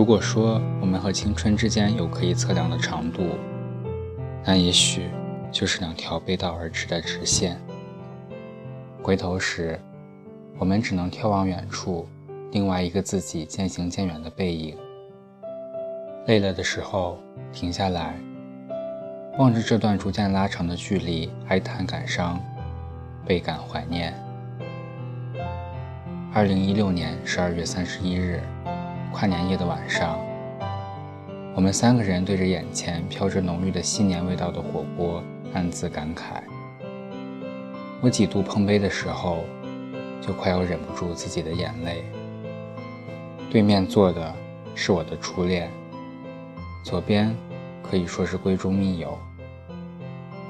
如果说我们和青春之间有可以测量的长度，那也许就是两条背道而驰的直线。回头时，我们只能眺望远处另外一个自己渐行渐远的背影。累了的时候，停下来，望着这段逐渐拉长的距离，哀叹感伤，倍感怀念。二零一六年十二月三十一日。跨年夜的晚上，我们三个人对着眼前飘着浓郁的新年味道的火锅，暗自感慨。我几度碰杯的时候，就快要忍不住自己的眼泪。对面坐的是我的初恋，左边可以说是闺中密友。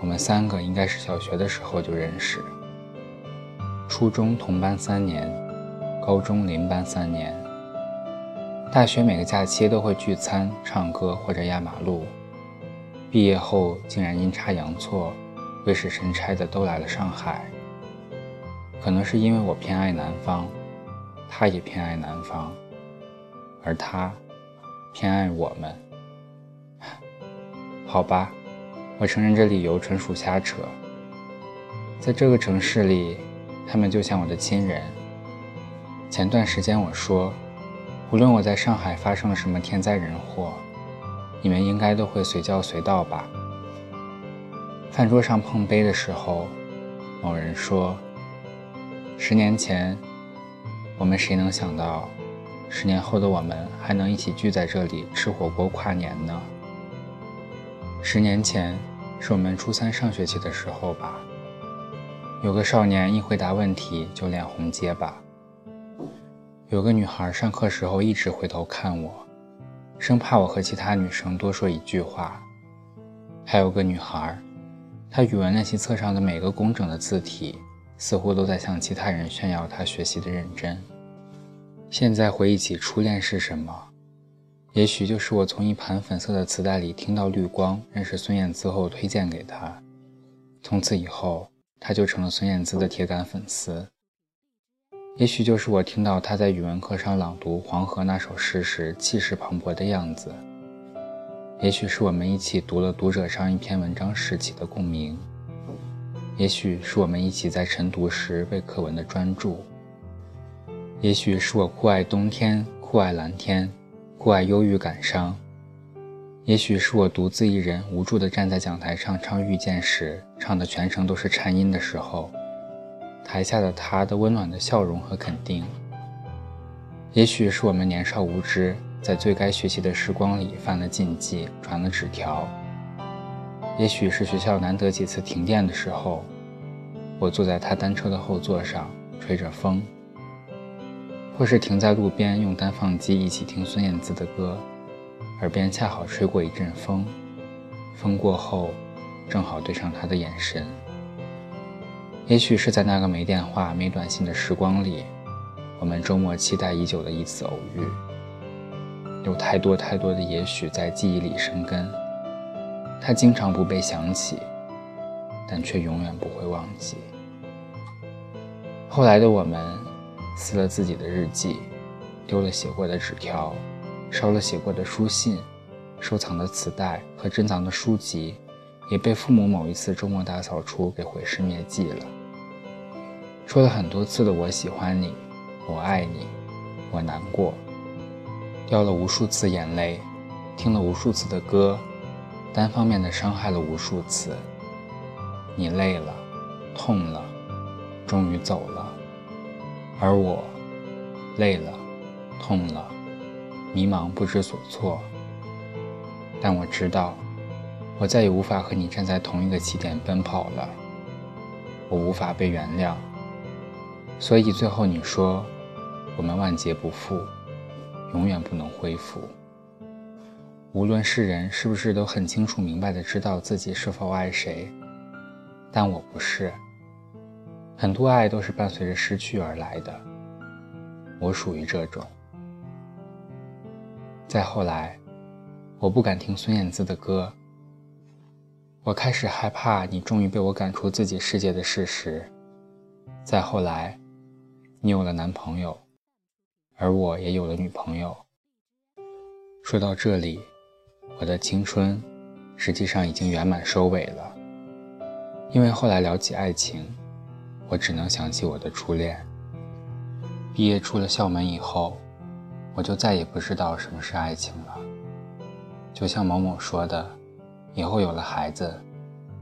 我们三个应该是小学的时候就认识，初中同班三年，高中邻班三年。大学每个假期都会聚餐、唱歌或者压马路。毕业后竟然阴差阳错、鬼使神差的都来了上海。可能是因为我偏爱南方，他也偏爱南方，而他偏爱我们。好吧，我承认这理由纯属瞎扯。在这个城市里，他们就像我的亲人。前段时间我说。无论我在上海发生了什么天灾人祸，你们应该都会随叫随到吧。饭桌上碰杯的时候，某人说：“十年前，我们谁能想到，十年后的我们还能一起聚在这里吃火锅跨年呢？”十年前是我们初三上学期的时候吧。有个少年一回答问题就脸红结巴。有个女孩上课时候一直回头看我，生怕我和其他女生多说一句话。还有个女孩，她语文练习册上的每个工整的字体，似乎都在向其他人炫耀她学习的认真。现在回忆起初恋是什么，也许就是我从一盘粉色的磁带里听到绿光，认识孙燕姿后推荐给她，从此以后，她就成了孙燕姿的铁杆粉丝。也许就是我听到他在语文课上朗读《黄河》那首诗时气势磅礴的样子。也许是我们一起读了《读者》上一篇文章时起的共鸣。也许是我们一起在晨读时背课文的专注。也许是我酷爱冬天，酷爱蓝天，酷爱忧郁感伤。也许是我独自一人无助地站在讲台上唱《遇见》时，唱的全程都是颤音的时候。台下的他的温暖的笑容和肯定，也许是我们年少无知，在最该学习的时光里犯了禁忌，传了纸条；也许是学校难得几次停电的时候，我坐在他单车的后座上，吹着风；或是停在路边用单放机一起听孙燕姿的歌，耳边恰好吹过一阵风，风过后，正好对上他的眼神。也许是在那个没电话、没短信的时光里，我们周末期待已久的一次偶遇。有太多太多的也许在记忆里生根，它经常不被想起，但却永远不会忘记。后来的我们，撕了自己的日记，丢了写过的纸条，烧了写过的书信，收藏的磁带和珍藏的书籍，也被父母某一次周末大扫除给毁尸灭迹了。说了很多次的“我喜欢你，我爱你，我难过”，掉了无数次眼泪，听了无数次的歌，单方面的伤害了无数次。你累了，痛了，终于走了，而我累了，痛了，迷茫不知所措。但我知道，我再也无法和你站在同一个起点奔跑了。我无法被原谅。所以最后你说，我们万劫不复，永远不能恢复。无论世人是不是都很清楚明白的知道自己是否爱谁，但我不是。很多爱都是伴随着失去而来的，我属于这种。再后来，我不敢听孙燕姿的歌，我开始害怕你终于被我赶出自己世界的事实。再后来。你有了男朋友，而我也有了女朋友。说到这里，我的青春实际上已经圆满收尾了。因为后来聊起爱情，我只能想起我的初恋。毕业出了校门以后，我就再也不知道什么是爱情了。就像某某说的，以后有了孩子，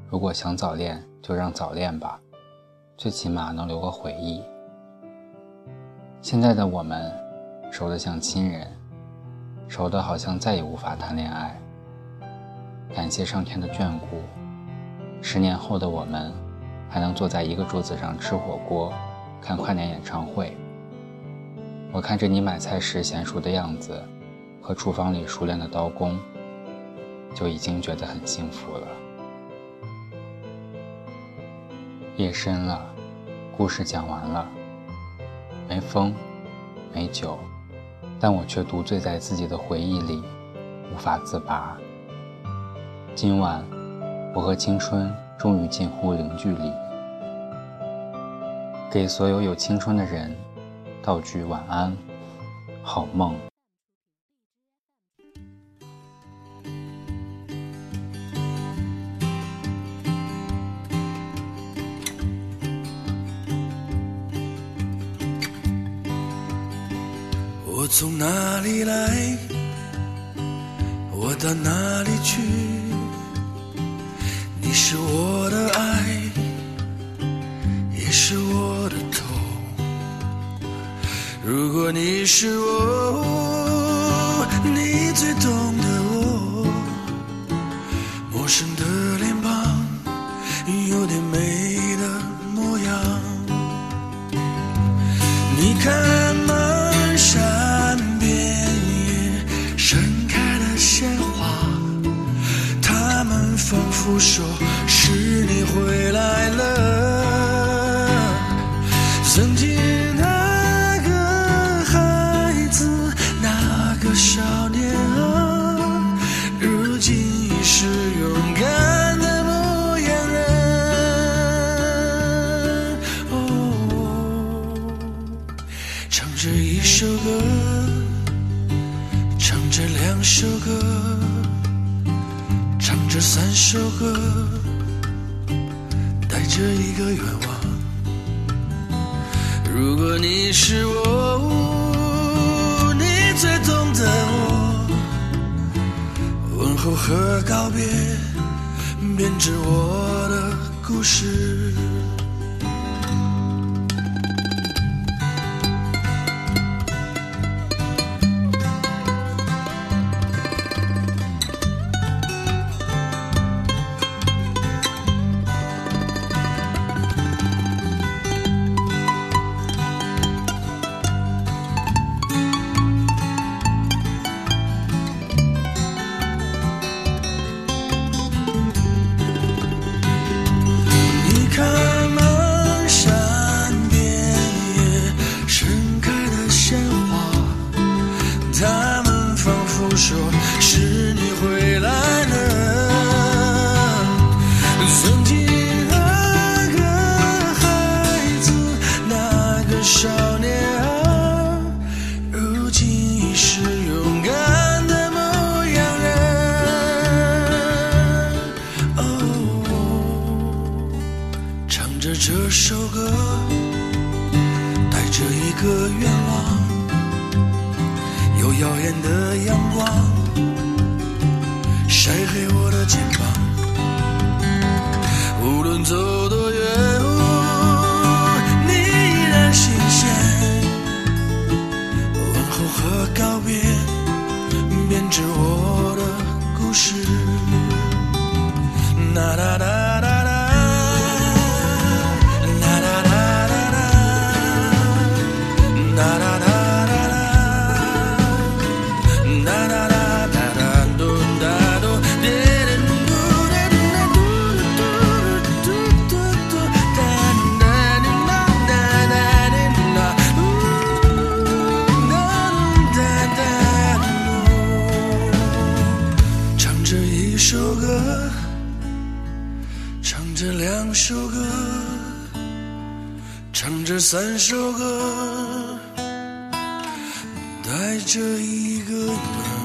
如果想早恋，就让早恋吧，最起码能留个回忆。现在的我们，熟得像亲人，熟得好像再也无法谈恋爱。感谢上天的眷顾，十年后的我们，还能坐在一个桌子上吃火锅，看跨年演唱会。我看着你买菜时娴熟的样子，和厨房里熟练的刀工，就已经觉得很幸福了。夜深了，故事讲完了，没风，没酒，但我却独醉在自己的回忆里，无法自拔。今晚，我和青春终于近乎零距离，给所有有青春的人。道句晚安，好梦。从哪里来，我到哪里去？你是我的爱，也是我的痛。如果你是我，你最懂得我。陌生的脸庞，有点美的模样。你看不说是你回来了，曾经那个孩子，那个少年啊，如今已是勇敢的牧羊人。哦，唱着一首歌，唱着两首歌。三首歌，带着一个愿望。如果你是我，你最懂得我。问候和告别，编织我的故事。他们仿佛说是你回来了。曾经那个孩子，那个少年啊，如今已是勇敢的牧羊人。哦，唱着这首歌，带着一个愿望。耀眼的阳光晒黑我的肩膀，无论走首歌唱着两首歌，唱着三首歌，带着一个。